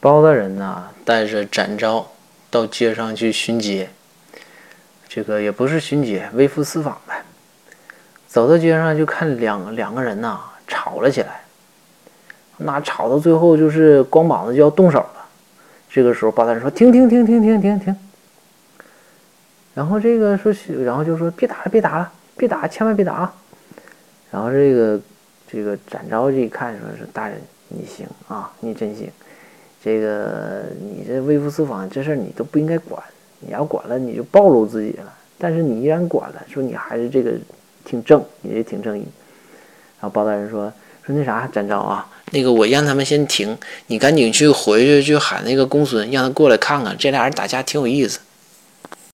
包大人呢，带着展昭到街上去巡街。这个也不是巡街，微服私访呗。走到街上就看两两个人呐吵了起来，那吵到最后就是光膀子就要动手了。这个时候包大人说：“停停停停停停停。”然后这个说，然后就说：“别打了，别打了，别打，千万别打啊！”然后这个这个展昭这一看，说是大人，你行啊，你真行。这个你这微服私访这事儿你都不应该管，你要管了你就暴露自己了。但是你依然管了，说你还是这个挺正，也挺正义。然后包大人说说那啥，展昭啊，那个我让他们先停，你赶紧去回去去喊那个公孙，让他过来看看，这俩人打架挺有意思。